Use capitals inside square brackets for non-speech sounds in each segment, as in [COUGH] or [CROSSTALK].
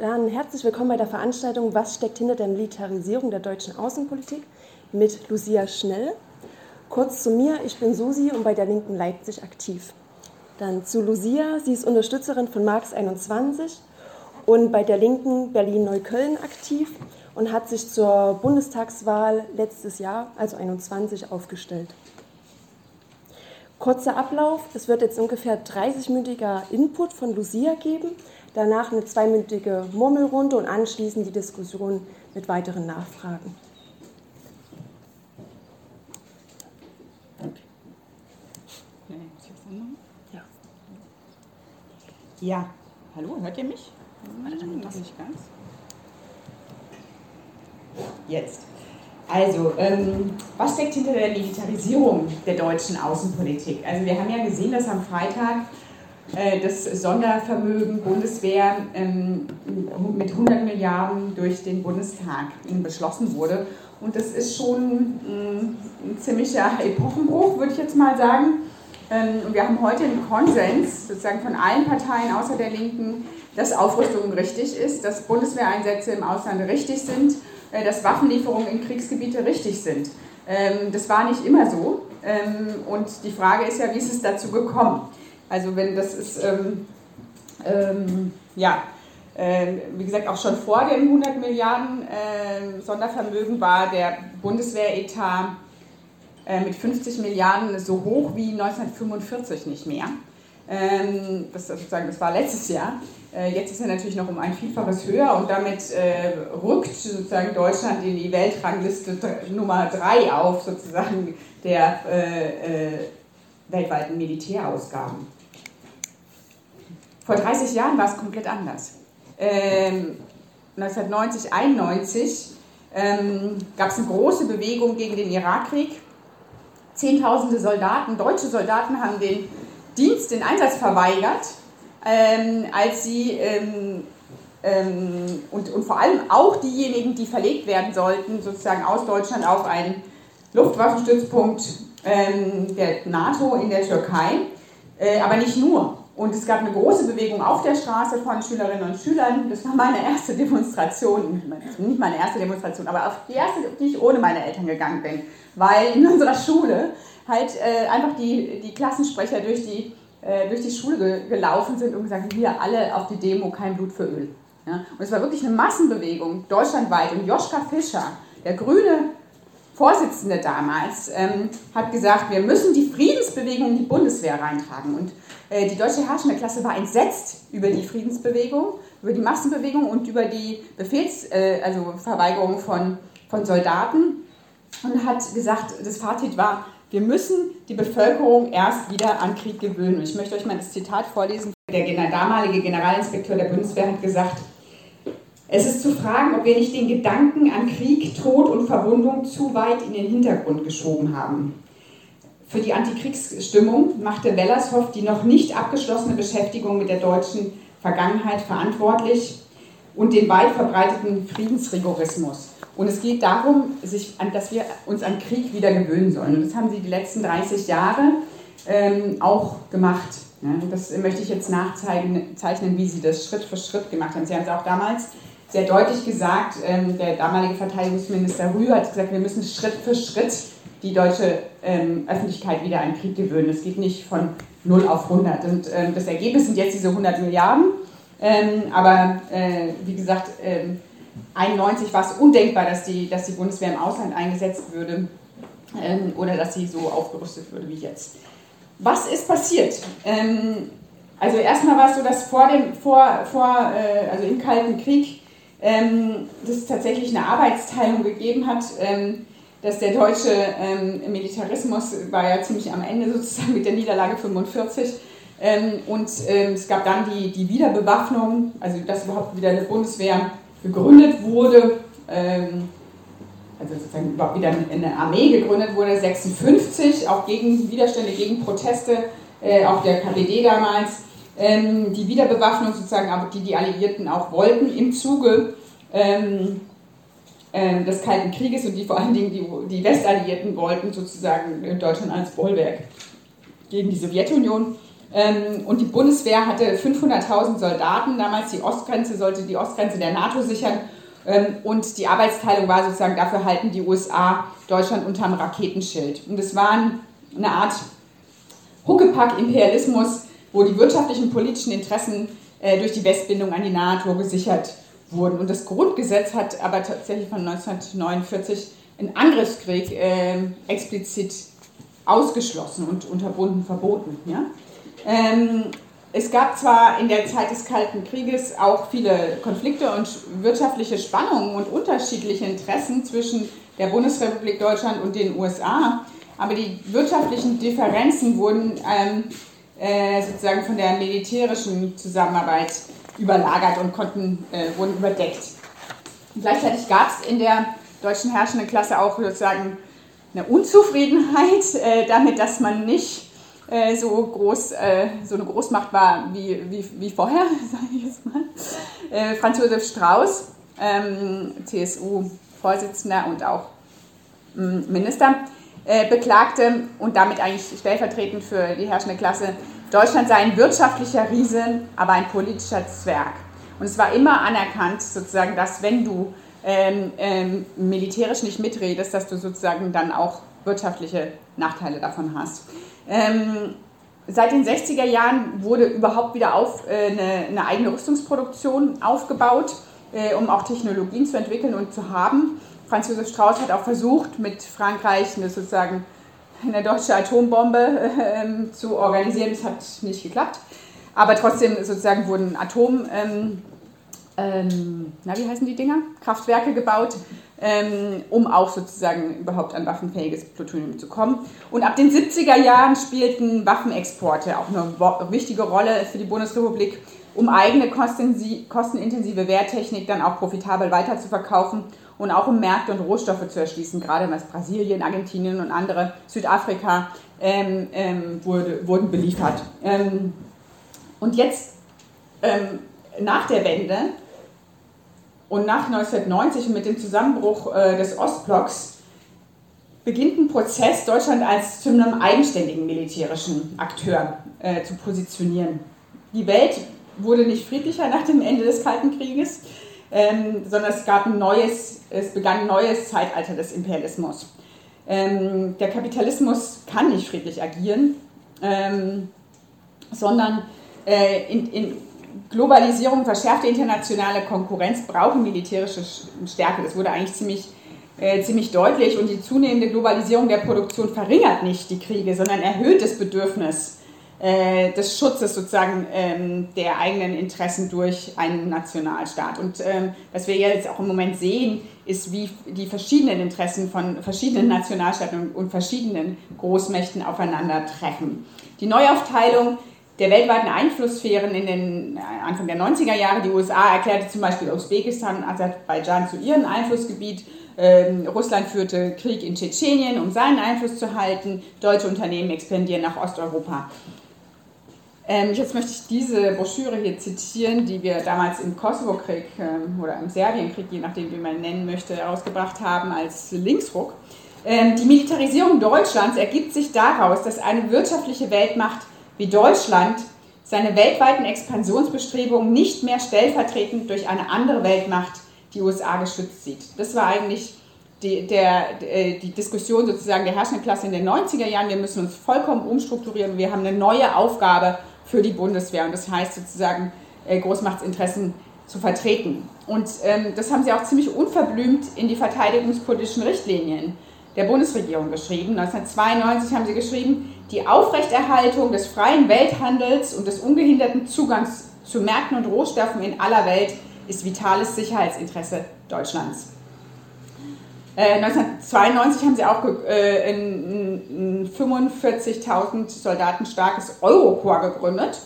Dann herzlich willkommen bei der Veranstaltung Was steckt hinter der Militarisierung der deutschen Außenpolitik mit Lucia Schnell. Kurz zu mir, ich bin Susi und bei der Linken Leipzig aktiv. Dann zu Lucia, sie ist Unterstützerin von Marx 21 und bei der Linken Berlin-Neukölln aktiv und hat sich zur Bundestagswahl letztes Jahr, also 21, aufgestellt. Kurzer Ablauf, es wird jetzt ungefähr 30-minütiger Input von Lucia geben, danach eine zweiminütige Murmelrunde und anschließend die Diskussion mit weiteren Nachfragen. Ja. Ja, hallo, hört ihr mich? Hm, noch nicht ganz. Jetzt. Also, ähm, was steckt hinter der Militarisierung der deutschen Außenpolitik? Also wir haben ja gesehen, dass am Freitag äh, das Sondervermögen Bundeswehr ähm, mit 100 Milliarden durch den Bundestag beschlossen wurde. Und das ist schon ähm, ein ziemlicher Epochenbruch, würde ich jetzt mal sagen. Ähm, wir haben heute einen Konsens sozusagen von allen Parteien außer der Linken, dass Aufrüstung richtig ist, dass Bundeswehreinsätze im Ausland richtig sind, äh, dass Waffenlieferungen in Kriegsgebiete richtig sind. Das war nicht immer so. Und die Frage ist ja, wie ist es dazu gekommen? Also wenn das ist, ähm, ähm, ja, äh, wie gesagt, auch schon vor den 100 Milliarden äh, Sondervermögen war der Bundeswehretat äh, mit 50 Milliarden so hoch wie 1945 nicht mehr. Ähm, das, sozusagen, das war letztes Jahr. Äh, jetzt ist er natürlich noch um ein Vielfaches höher und damit äh, rückt sozusagen Deutschland in die Weltrangliste Nummer 3 auf, sozusagen der äh, weltweiten Militärausgaben. Vor 30 Jahren war es komplett anders. Ähm, 1990, 91 ähm, gab es eine große Bewegung gegen den Irakkrieg. Zehntausende Soldaten, deutsche Soldaten haben den Dienst, den Einsatz verweigert ähm, als sie ähm, ähm, und, und vor allem auch diejenigen, die verlegt werden sollten, sozusagen aus Deutschland auf einen Luftwaffenstützpunkt ähm, der NATO in der Türkei, äh, aber nicht nur. Und es gab eine große Bewegung auf der Straße von Schülerinnen und Schülern. Das war meine erste Demonstration, nicht meine erste Demonstration, aber auf die erste, auf die ich ohne meine Eltern gegangen bin, weil in [LAUGHS] unserer Schule halt äh, einfach die, die Klassensprecher durch die äh, durch die Schule ge gelaufen sind und gesagt, hier alle auf die Demo, kein Blut für Öl. Ja? Und es war wirklich eine Massenbewegung, deutschlandweit. Und Joschka Fischer, der grüne Vorsitzende damals, ähm, hat gesagt, wir müssen die Friedensbewegung in die Bundeswehr reintragen. Und äh, die deutsche herrschende war entsetzt über die Friedensbewegung, über die Massenbewegung und über die Befehls-, äh, also von, von Soldaten und hat gesagt, das Fazit war, wir müssen die Bevölkerung erst wieder an Krieg gewöhnen. Und ich möchte euch mal das Zitat vorlesen. Der damalige Generalinspekteur der Bundeswehr hat gesagt, es ist zu fragen, ob wir nicht den Gedanken an Krieg, Tod und Verwundung zu weit in den Hintergrund geschoben haben. Für die Antikriegsstimmung machte Wellershoff die noch nicht abgeschlossene Beschäftigung mit der deutschen Vergangenheit verantwortlich und den weit verbreiteten Friedensrigorismus. Und es geht darum, sich dass wir uns an Krieg wieder gewöhnen sollen. Und das haben sie die letzten 30 Jahre ähm, auch gemacht. Ja, das möchte ich jetzt nachzeichnen, wie sie das Schritt für Schritt gemacht haben. Sie haben es auch damals sehr deutlich gesagt, ähm, der damalige Verteidigungsminister Rühr hat gesagt, wir müssen Schritt für Schritt die deutsche ähm, Öffentlichkeit wieder an Krieg gewöhnen. Es geht nicht von 0 auf 100. Und ähm, das Ergebnis sind jetzt diese 100 Milliarden. Ähm, aber äh, wie gesagt, ähm, 91 war es undenkbar, dass die, dass die Bundeswehr im Ausland eingesetzt würde ähm, oder dass sie so aufgerüstet würde wie jetzt. Was ist passiert? Ähm, also erstmal war es so, dass vor dem, vor, vor, äh, also im Kalten Krieg ähm, es tatsächlich eine Arbeitsteilung gegeben hat, ähm, dass der deutsche ähm, Militarismus war ja ziemlich am Ende sozusagen mit der Niederlage 45 ähm, und es gab dann die, die Wiederbewaffnung, also dass überhaupt wieder eine Bundeswehr gegründet wurde, ähm, also sozusagen überhaupt wieder eine Armee gegründet wurde, 56, auch gegen Widerstände, gegen Proteste, äh, auch der KPD damals, ähm, die Wiederbewaffnung sozusagen, die die Alliierten auch wollten, im Zuge ähm, äh, des Kalten Krieges und die vor allen Dingen die, die Westalliierten wollten sozusagen Deutschland als Bollwerk gegen die Sowjetunion. Ähm, und die Bundeswehr hatte 500.000 Soldaten. Damals die Ostgrenze sollte die Ostgrenze der NATO sichern. Ähm, und die Arbeitsteilung war sozusagen, dafür halten die USA Deutschland unterm Raketenschild. Und es war eine Art Huckepack-Imperialismus, wo die wirtschaftlichen und politischen Interessen äh, durch die Westbindung an die NATO gesichert wurden. Und das Grundgesetz hat aber tatsächlich von 1949 einen Angriffskrieg äh, explizit ausgeschlossen und unterbunden, verboten. Ja? Ähm, es gab zwar in der Zeit des Kalten Krieges auch viele Konflikte und wirtschaftliche Spannungen und unterschiedliche Interessen zwischen der Bundesrepublik Deutschland und den USA, aber die wirtschaftlichen Differenzen wurden ähm, äh, sozusagen von der militärischen Zusammenarbeit überlagert und konnten, äh, wurden überdeckt. gleichzeitig gab es in der deutschen herrschenden Klasse auch sozusagen eine Unzufriedenheit äh, damit, dass man nicht äh, so groß, äh, so eine Großmacht war wie, wie, wie vorher, [LAUGHS] sage ich jetzt mal. Franz Josef Strauß, ähm, CSU-Vorsitzender und auch ähm, Minister, äh, beklagte und damit eigentlich stellvertretend für die herrschende Klasse, Deutschland sei ein wirtschaftlicher Riese, aber ein politischer Zwerg. Und es war immer anerkannt, sozusagen, dass wenn du ähm, ähm, militärisch nicht mitredest, dass du sozusagen dann auch wirtschaftliche Nachteile davon hast. Ähm, seit den 60er Jahren wurde überhaupt wieder auf, äh, eine, eine, eigene Rüstungsproduktion aufgebaut, äh, um auch Technologien zu entwickeln und zu haben. Franz Josef Strauß hat auch versucht, mit Frankreich eine, sozusagen eine deutsche Atombombe äh, zu organisieren. Das hat nicht geklappt. Aber trotzdem sozusagen wurden Atom, ähm, ähm, na, wie heißen die Dinger? Kraftwerke gebaut, ähm, um auch sozusagen überhaupt an waffenfähiges Plutonium zu kommen. Und ab den 70er Jahren spielten Waffenexporte auch eine wichtige Rolle für die Bundesrepublik, um eigene kostenintensive Wehrtechnik dann auch profitabel weiterzuverkaufen und auch um Märkte und Rohstoffe zu erschließen, gerade was Brasilien, Argentinien und andere, Südafrika, ähm, ähm, wurde, wurden beliefert. Ähm, und jetzt ähm, nach der Wende und nach 1990 und mit dem Zusammenbruch äh, des Ostblocks beginnt ein Prozess, Deutschland als zu einem eigenständigen militärischen Akteur äh, zu positionieren. Die Welt wurde nicht friedlicher nach dem Ende des Kalten Krieges, ähm, sondern es gab ein neues, es begann ein neues Zeitalter des Imperialismus. Ähm, der Kapitalismus kann nicht friedlich agieren, ähm, sondern äh, in, in, Globalisierung, verschärfte internationale Konkurrenz brauchen militärische Stärke. Das wurde eigentlich ziemlich, äh, ziemlich deutlich. Und die zunehmende Globalisierung der Produktion verringert nicht die Kriege, sondern erhöht das Bedürfnis äh, des Schutzes sozusagen ähm, der eigenen Interessen durch einen Nationalstaat. Und ähm, was wir jetzt auch im Moment sehen, ist, wie die verschiedenen Interessen von verschiedenen Nationalstaaten und, verschiedenen Großmächten aufeinandertreffen. Die Neuaufteilung der weltweiten Einflusssphären in den äh, Anfang der 90er Jahre. Die USA erklärte zum Beispiel Usbekistan und Aserbaidschan zu ihrem Einflussgebiet. Ähm, Russland führte Krieg in Tschetschenien, um seinen Einfluss zu halten. Deutsche Unternehmen expandieren nach Osteuropa. Ähm, jetzt möchte ich diese Broschüre hier zitieren, die wir damals im Kosovo-Krieg ähm, oder im Serbien-Krieg, je nachdem wie man nennen möchte, herausgebracht haben als Linksruck. Ähm, die Militarisierung Deutschlands ergibt sich daraus, dass eine wirtschaftliche Weltmacht wie Deutschland seine weltweiten Expansionsbestrebungen nicht mehr stellvertretend durch eine andere Weltmacht, die USA, geschützt sieht. Das war eigentlich die, der, äh, die Diskussion sozusagen der herrschenden Klasse in den 90er Jahren. Wir müssen uns vollkommen umstrukturieren. Wir haben eine neue Aufgabe für die Bundeswehr und das heißt sozusagen äh, Großmachtsinteressen zu vertreten. Und ähm, das haben sie auch ziemlich unverblümt in die verteidigungspolitischen Richtlinien der Bundesregierung geschrieben. 1992 haben sie geschrieben, die Aufrechterhaltung des freien Welthandels und des ungehinderten Zugangs zu Märkten und Rohstoffen in aller Welt ist vitales Sicherheitsinteresse Deutschlands. Äh, 1992 haben sie auch äh, ein, ein 45.000 Soldaten starkes Eurokorps gegründet.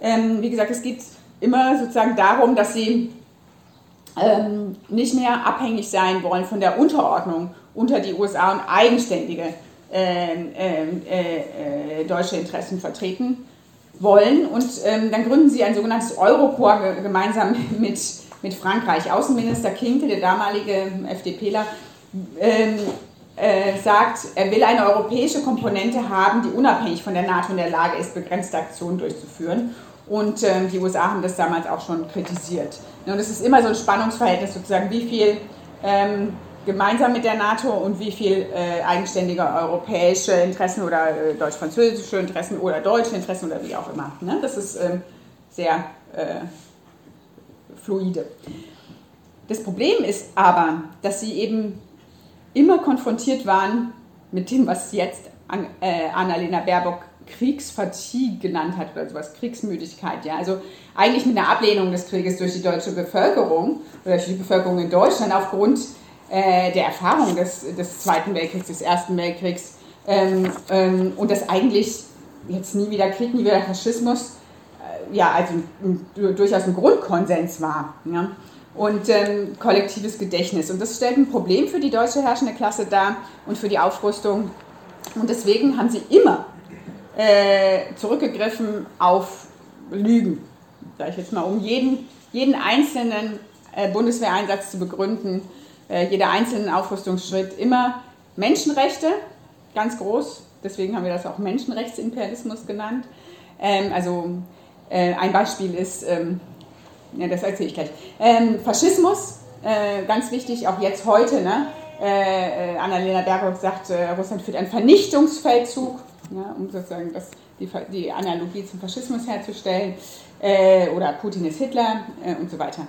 Ähm, wie gesagt, es geht immer sozusagen darum, dass sie ähm, nicht mehr abhängig sein wollen von der Unterordnung unter die USA und eigenständige ähm, äh, äh, deutsche Interessen vertreten wollen. Und dann gründen sie ein sogenanntes Eurokorps gemeinsam [LAUGHS] mit, mit Frankreich. Außenminister Kinkel, der damalige FDPler, ähm, äh, sagt, er will eine europäische Komponente haben, die unabhängig von der NATO in der Lage ist, begrenzte Aktionen durchzuführen. Und ähm, die USA haben das damals auch schon kritisiert. Und es ist immer so ein Spannungsverhältnis sozusagen, wie viel ähm, gemeinsam mit der NATO und wie viel äh, eigenständige europäische Interessen oder äh, deutsch-französische Interessen oder deutsche Interessen oder wie auch immer. Ne? Das ist ähm, sehr äh, fluide. Das Problem ist aber, dass sie eben immer konfrontiert waren mit dem, was jetzt äh, Annalena Baerbock Kriegsfatigue genannt hat oder sowas, Kriegsmüdigkeit. Ja? Also eigentlich mit einer Ablehnung des Krieges durch die deutsche Bevölkerung oder durch die Bevölkerung in Deutschland aufgrund äh, der Erfahrung des, des Zweiten Weltkriegs, des Ersten Weltkriegs ähm, ähm, und das eigentlich jetzt nie wieder Krieg, nie wieder Faschismus, ja, also durchaus ein Grundkonsens war. Ja? Und ähm, kollektives Gedächtnis. Und das stellt ein Problem für die deutsche herrschende Klasse dar und für die Aufrüstung. Und deswegen haben sie immer äh, zurückgegriffen auf Lügen, sage ich jetzt mal, um jeden, jeden einzelnen äh, Bundeswehreinsatz zu begründen, äh, jeder einzelne Aufrüstungsschritt immer Menschenrechte, ganz groß, deswegen haben wir das auch Menschenrechtsimperialismus genannt. Ähm, also äh, ein Beispiel ist, ähm, ja, das erzähle ich gleich, ähm, Faschismus, äh, ganz wichtig, auch jetzt heute, ne? Äh, äh, Annalena Baerbock sagt, Russland führt einen Vernichtungsfeldzug, ja, um sozusagen das, die, die, Analogie zum Faschismus herzustellen, oder Putin ist Hitler und so weiter.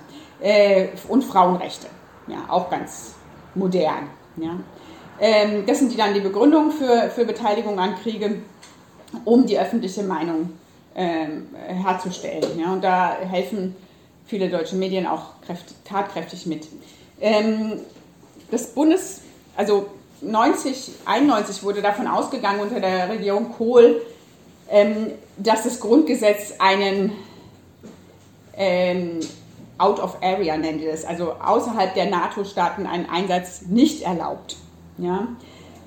und Frauenrechte ja, auch ganz modern. Ja. Ähm, das sind die dann die Begründungen für, für Beteiligung an Kriege, um die öffentliche Meinung ähm, herzustellen. Ja. Und da helfen viele deutsche Medien auch kräftig, tatkräftig mit. Ähm, das Bundes, also 90, 91 wurde davon ausgegangen unter der Regierung Kohl, ähm, dass das Grundgesetz einen ähm, out of area nennt ihr das, also außerhalb der NATO-Staaten einen Einsatz nicht erlaubt. Ja?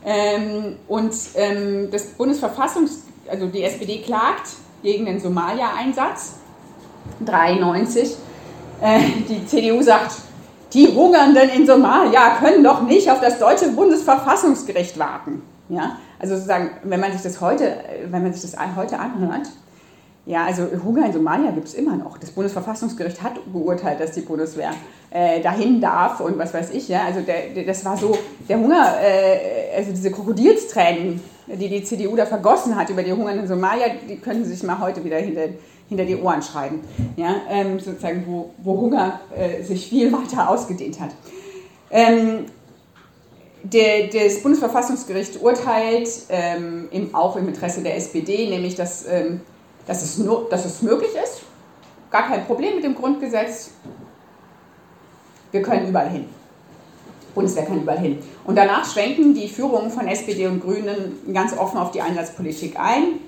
Ähm, und ähm, das Bundesverfassungs, also die SPD klagt gegen den Somalia-Einsatz 93. Äh, die CDU sagt, die Hungernden in Somalia können doch nicht auf das deutsche Bundesverfassungsgericht warten. Ja? Also sozusagen, wenn man sich das heute, wenn man sich das heute anhört, ja, also Hunger in Somalia gibt es immer noch. Das Bundesverfassungsgericht hat beurteilt, dass die Bundeswehr äh, dahin darf und was weiß ich. Ja, also der, der, das war so, der Hunger, äh, also diese Krokodilstränen, die die CDU da vergossen hat über die Hunger in Somalia, die könnten sich mal heute wieder hinter, hinter die Ohren schreiben. Ja, ähm, sozusagen, wo, wo Hunger äh, sich viel weiter ausgedehnt hat. Ähm, das Bundesverfassungsgericht urteilt ähm, im, auch im Interesse der SPD, nämlich dass ähm, dass es, nur, dass es möglich ist. Gar kein Problem mit dem Grundgesetz. Wir können überall hin. Bundeswehr kann überall hin. Und danach schwenken die Führungen von SPD und Grünen ganz offen auf die Einsatzpolitik ein.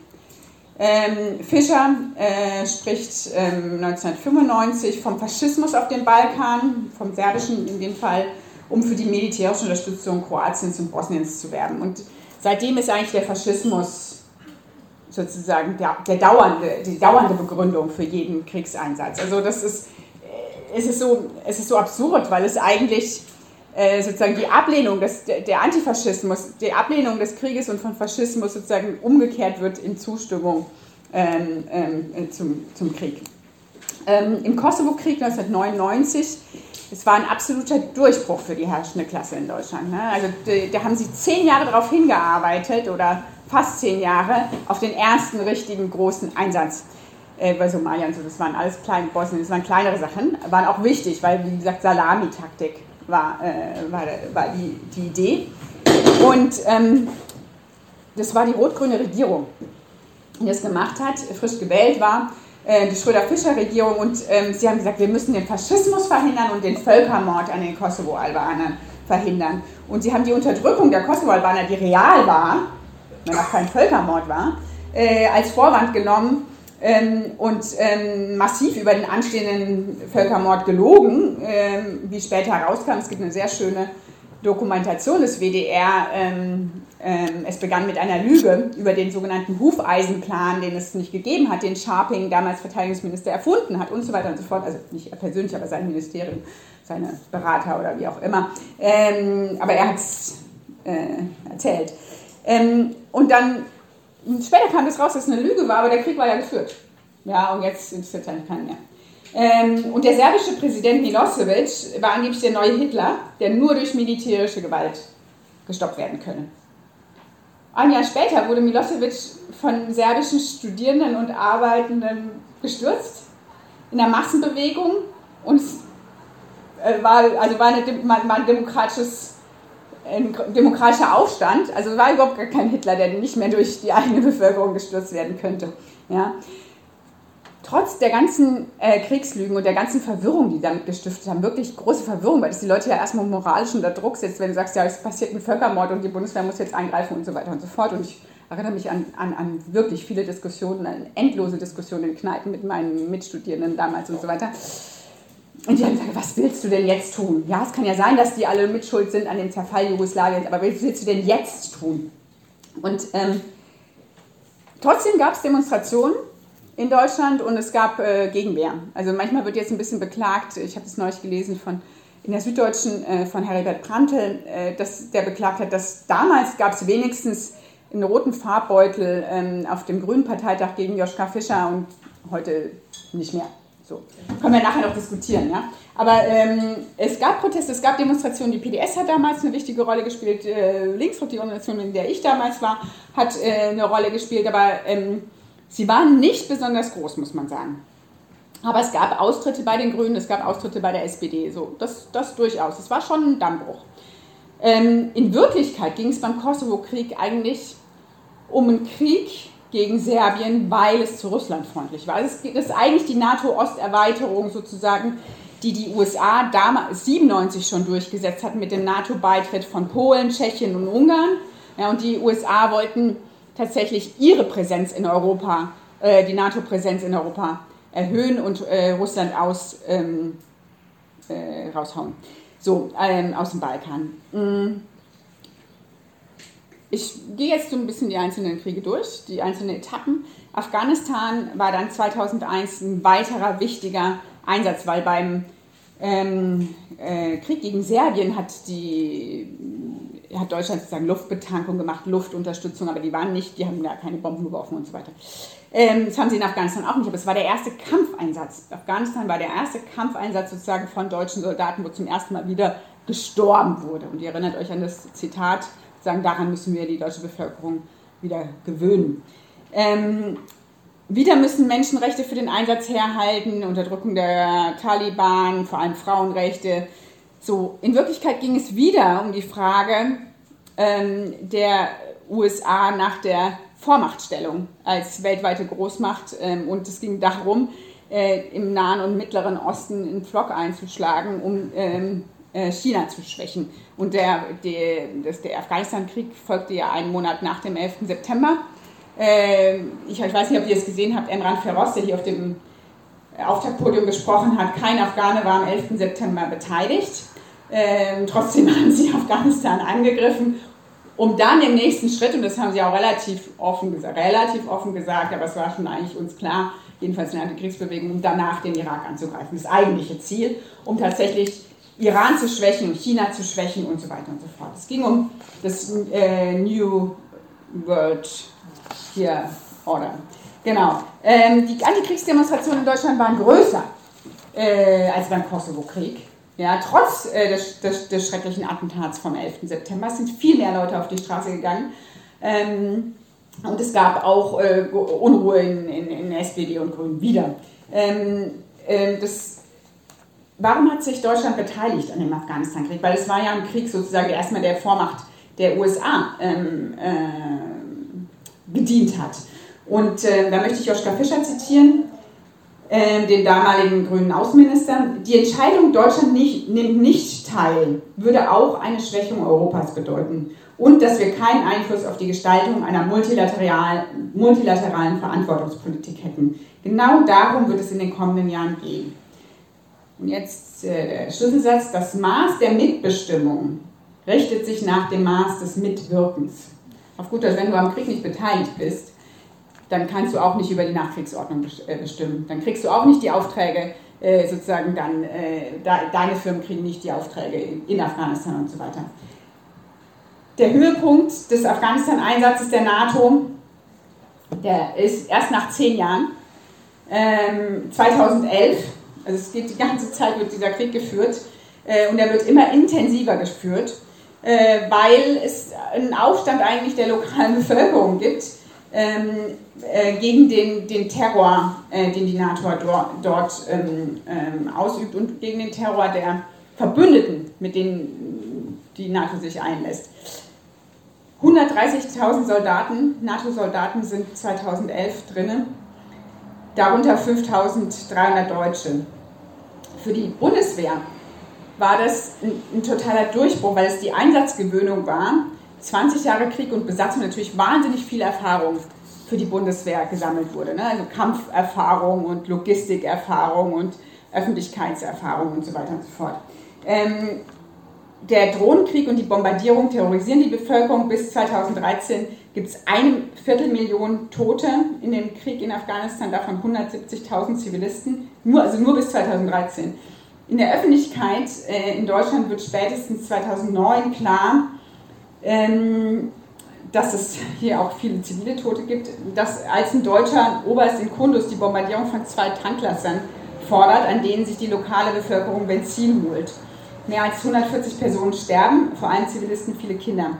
Ähm, Fischer äh, spricht ähm, 1995 vom Faschismus auf dem Balkan, vom serbischen in dem Fall, um für die militärische Unterstützung Kroatiens und Bosniens zu werben. Und seitdem ist eigentlich der Faschismus sozusagen der, der dauernde, die dauernde Begründung für jeden Kriegseinsatz. Also das ist, äh, es ist so, es ist so absurd, weil es eigentlich äh, sozusagen die Ablehnung des, der Antifaschismus, die Ablehnung des Krieges und von Faschismus sozusagen umgekehrt wird in Zustimmung ähm, ähm, zum, zum Krieg. Ähm, Im Kosovo-Krieg 1999 es war ein absoluter Durchbruch für die herrschende Klasse in Deutschland. Ne? Also da haben sie zehn Jahre darauf hingearbeitet oder fast zehn Jahre auf den ersten richtigen großen Einsatz äh, bei Somalia und so. Das waren alles kleine Bosnien, das waren kleinere Sachen, waren auch wichtig, weil, wie gesagt, Salami-Taktik war, äh, war, war die, die Idee. Und ähm, das war die rot-grüne Regierung, die das gemacht hat, frisch gewählt war, äh, die Schröder-Fischer-Regierung. Und ähm, sie haben gesagt, wir müssen den Faschismus verhindern und den Völkermord an den Kosovo-Albanern verhindern. Und sie haben die Unterdrückung der Kosovo-Albaner, die real war, wenn auch kein Völkermord war, äh, als Vorwand genommen ähm, und ähm, massiv über den anstehenden Völkermord gelogen, ähm, wie später herauskam. Es gibt eine sehr schöne Dokumentation des WDR. Ähm, ähm, es begann mit einer Lüge über den sogenannten Hufeisenplan, den es nicht gegeben hat, den Sharping, damals Verteidigungsminister, erfunden hat und so weiter und so fort. Also nicht er persönlich, aber sein Ministerium, seine Berater oder wie auch immer. Ähm, aber er hat es äh, erzählt. Ähm, und dann, später kam das raus, dass es eine Lüge war, aber der Krieg war ja geführt. Ja, und jetzt interessiert es eigentlich keinen mehr. Ähm, und der serbische Präsident Milosevic war angeblich der neue Hitler, der nur durch militärische Gewalt gestoppt werden könne. Ein Jahr später wurde Milosevic von serbischen Studierenden und Arbeitenden gestürzt in der Massenbewegung und äh, war, also war eine, ein demokratisches ein demokratischer Aufstand, also war überhaupt gar kein Hitler, der nicht mehr durch die eigene Bevölkerung gestürzt werden könnte. Ja trotz der ganzen äh, Kriegslügen und der ganzen Verwirrung, die damit gestiftet haben, wirklich große Verwirrung, weil das die Leute ja erstmal moralisch unter Druck setzt, wenn du sagst, ja, es passiert ein Völkermord und die Bundeswehr muss jetzt eingreifen und so weiter und so fort. Und ich erinnere mich an, an, an wirklich viele Diskussionen, an endlose Diskussionen in Kneipen mit meinen Mitstudierenden damals und so weiter. Und die haben gesagt, was willst du denn jetzt tun? Ja, es kann ja sein, dass die alle mitschuld sind an dem Zerfall Jugoslawiens, aber was willst du denn jetzt tun? Und ähm, trotzdem gab es Demonstrationen in Deutschland und es gab äh, Gegenwehr. Also manchmal wird jetzt ein bisschen beklagt, ich habe es neulich gelesen von in der Süddeutschen äh, von Heribert Prantl, äh, dass der beklagt hat, dass damals gab es wenigstens einen roten Farbbeutel ähm, auf dem Grünen Parteitag gegen Joschka Fischer und heute nicht mehr. So. Können wir nachher noch diskutieren, ja. Aber ähm, es gab Proteste, es gab Demonstrationen. Die PDS hat damals eine wichtige Rolle gespielt. Äh, Linksruck, die Organisation, in der ich damals war, hat äh, eine Rolle gespielt. Aber ähm, Sie waren nicht besonders groß, muss man sagen. Aber es gab Austritte bei den Grünen, es gab Austritte bei der SPD, so das, das durchaus. Es war schon ein Dammbruch. Ähm, in Wirklichkeit ging es beim Kosovo-Krieg eigentlich um einen Krieg gegen Serbien, weil es zu Russland freundlich war. Also es ist eigentlich die NATO-Osterweiterung sozusagen, die die USA damals 97 schon durchgesetzt hat mit dem NATO-Beitritt von Polen, Tschechien und Ungarn. Ja, und die USA wollten tatsächlich ihre Präsenz in Europa, äh, die NATO-Präsenz in Europa erhöhen und äh, Russland aus, ähm, äh, raushauen. So, ähm, aus dem Balkan. Mm. Ich gehe jetzt so ein bisschen die einzelnen Kriege durch, die einzelnen Etappen. Afghanistan war dann 2001 ein weiterer wichtiger Einsatz, weil beim ähm, äh, Krieg gegen Serbien hat die hat Deutschland sozusagen Luftbetankung gemacht, Luftunterstützung, aber die waren nicht, die haben da keine Bomben geworfen und so weiter. Ähm, das haben sie in Afghanistan auch nicht, aber es war der erste Kampfeinsatz. Afghanistan war der erste Kampfeinsatz sozusagen von deutschen Soldaten, wo zum ersten Mal wieder gestorben wurde. Und ihr erinnert euch an das Zitat, sagen, daran müssen wir die deutsche Bevölkerung wieder gewöhnen. Ähm, wieder müssen Menschenrechte für den Einsatz herhalten, Unterdrückung der Taliban, vor allem Frauenrechte, so, in Wirklichkeit ging es wieder um die Frage ähm, der USA nach der Vormachtstellung als weltweite Großmacht ähm, und es ging darum, äh, im Nahen und Mittleren Osten einen Flock einzuschlagen, um ähm, äh, China zu schwächen. Und der, der, der Afghanistan-Krieg folgte ja einen Monat nach dem 11. September. Äh, ich, weiß nicht, ob ihr es gesehen habt, Emran Feroz, der hier auf dem Auftaktpodium gesprochen hat, kein Afghane war am 11. September beteiligt. Ähm, trotzdem [LAUGHS] haben sie Afghanistan angegriffen, um dann im nächsten Schritt, und das haben sie auch relativ offen gesagt, relativ offen gesagt, aber es war schon eigentlich uns klar, jedenfalls in der Antikriegsbewegung, um danach den Irak anzugreifen. Das eigentliche Ziel, um tatsächlich Iran zu schwächen China zu schwächen und so weiter und so fort. Es ging um das äh, New World hier Order. Genau. Ähm, die Antikriegsdemonstrationen in Deutschland waren größer äh, als beim Kosovo-Krieg. Ja, trotz äh, des, des, des, schrecklichen Attentats vom 11. September sind viel mehr Leute auf die Straße gegangen. Ähm, und es gab auch äh, Unruhe in, in, in, SPD und Grünen wieder. Ähm, äh, das, warum hat sich Deutschland beteiligt an dem Afghanistan-Krieg? Weil es war ja ein Krieg sozusagen erstmal der Vormacht der USA ähm, äh, gedient hat. Und äh, da möchte ich Joschka Fischer zitieren. Ähm, den damaligen grünen Außenminister, die Entscheidung, Deutschland nicht, nimmt nicht teil, würde auch eine Schwächung Europas bedeuten und dass wir keinen Einfluss auf die Gestaltung einer multilateralen Verantwortungspolitik hätten. Genau darum wird es in den kommenden Jahren gehen. Und jetzt äh, der Schlüsselsatz, das Maß der Mitbestimmung richtet sich nach dem Maß des Mitwirkens. Auf gut Deutsch, wenn du am Krieg nicht beteiligt bist, dann kannst du auch nicht über die Nachkriegsordnung äh, bestimmen. Dann kriegst du auch nicht die Aufträge, äh, sozusagen dann, deine Firmen kriegen nicht die Aufträge in Afghanistan und so weiter. der Höhepunkt des Afghanistan-Einsatzes der NATO, der ist erst nach zehn Jahren, ähm, 2011, also es geht die ganze Zeit wird dieser Krieg geführt äh, und er wird immer intensiver geführt, äh, weil es einen Aufstand eigentlich der lokalen Bevölkerung gibt ähm, äh, gegen den, den Terror, den die NATO dort, dort ähm, ähm, ausübt und gegen den Terror der Verbündeten, mit denen die NATO sich einlässt. 130.000 Soldaten, NATO-Soldaten sind 2011 drinnen, darunter 5.300 Deutsche. Für die Bundeswehr war das ein, ein, totaler Durchbruch, weil es die Einsatzgewöhnung war. 20 Jahre Krieg und Besatzung, natürlich wahnsinnig viel Erfahrung für die Bundeswehr gesammelt wurde. Ne? Also Kampferfahrung und Logistikerfahrung und Öffentlichkeitserfahrung und so weiter und so fort. Ähm, der Drohnenkrieg und die Bombardierung terrorisieren die Bevölkerung. Bis 2013 gibt es eine Viertelmillion Tote in dem Krieg in Afghanistan, davon 170.000 Zivilisten, nur, also nur bis 2013. In der Öffentlichkeit äh, in Deutschland wird spätestens 2009 klar, ähm, dass es hier auch viele zivile Tote gibt, dass als ein deutscher Oberst in Kundus die Bombardierung von zwei Tanklassern fordert, an denen sich die lokale Bevölkerung Benzin holt. Mehr als 140 Personen sterben, vor allem Zivilisten, viele Kinder.